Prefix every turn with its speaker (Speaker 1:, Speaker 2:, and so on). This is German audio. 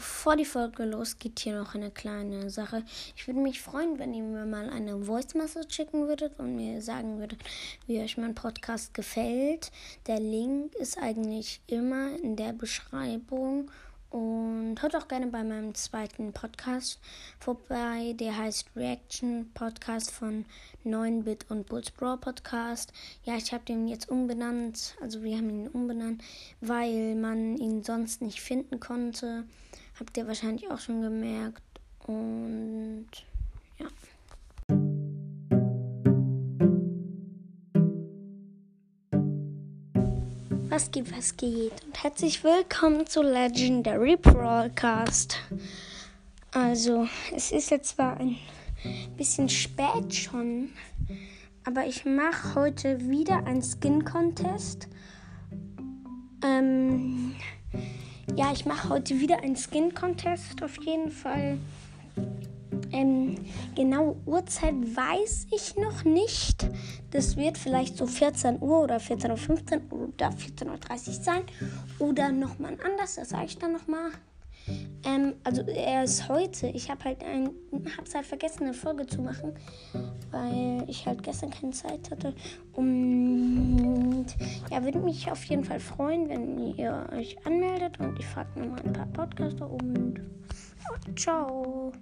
Speaker 1: bevor die Folge losgeht, hier noch eine kleine Sache. Ich würde mich freuen, wenn ihr mir mal eine Voice Message schicken würdet und mir sagen würdet, wie euch mein Podcast gefällt. Der Link ist eigentlich immer in der Beschreibung. Und hört auch gerne bei meinem zweiten Podcast vorbei. Der heißt Reaction Podcast von 9-Bit und Bulls Brawl Podcast. Ja, ich habe den jetzt umbenannt. Also wir haben ihn umbenannt, weil man ihn sonst nicht finden konnte. Habt ihr wahrscheinlich auch schon gemerkt. Und ja. Was geht, was geht? Und herzlich willkommen zu Legendary Broadcast. Also, es ist jetzt zwar ein bisschen spät schon, aber ich mache heute wieder einen Skin Contest. Ähm, ja, ich mache heute wieder einen Skin Contest auf jeden Fall. Ähm, genaue Uhrzeit weiß ich noch nicht. Das wird vielleicht so 14 Uhr oder 14.15 Uhr oder 14.30 Uhr sein. Oder nochmal anders, das sage ich dann nochmal. Ähm, also er ist heute. Ich habe halt ein, hab's halt vergessen, eine Folge zu machen, weil ich halt gestern keine Zeit hatte. Und ja, würde mich auf jeden Fall freuen, wenn ihr euch anmeldet und ich frage nochmal ein paar Podcaster und ciao.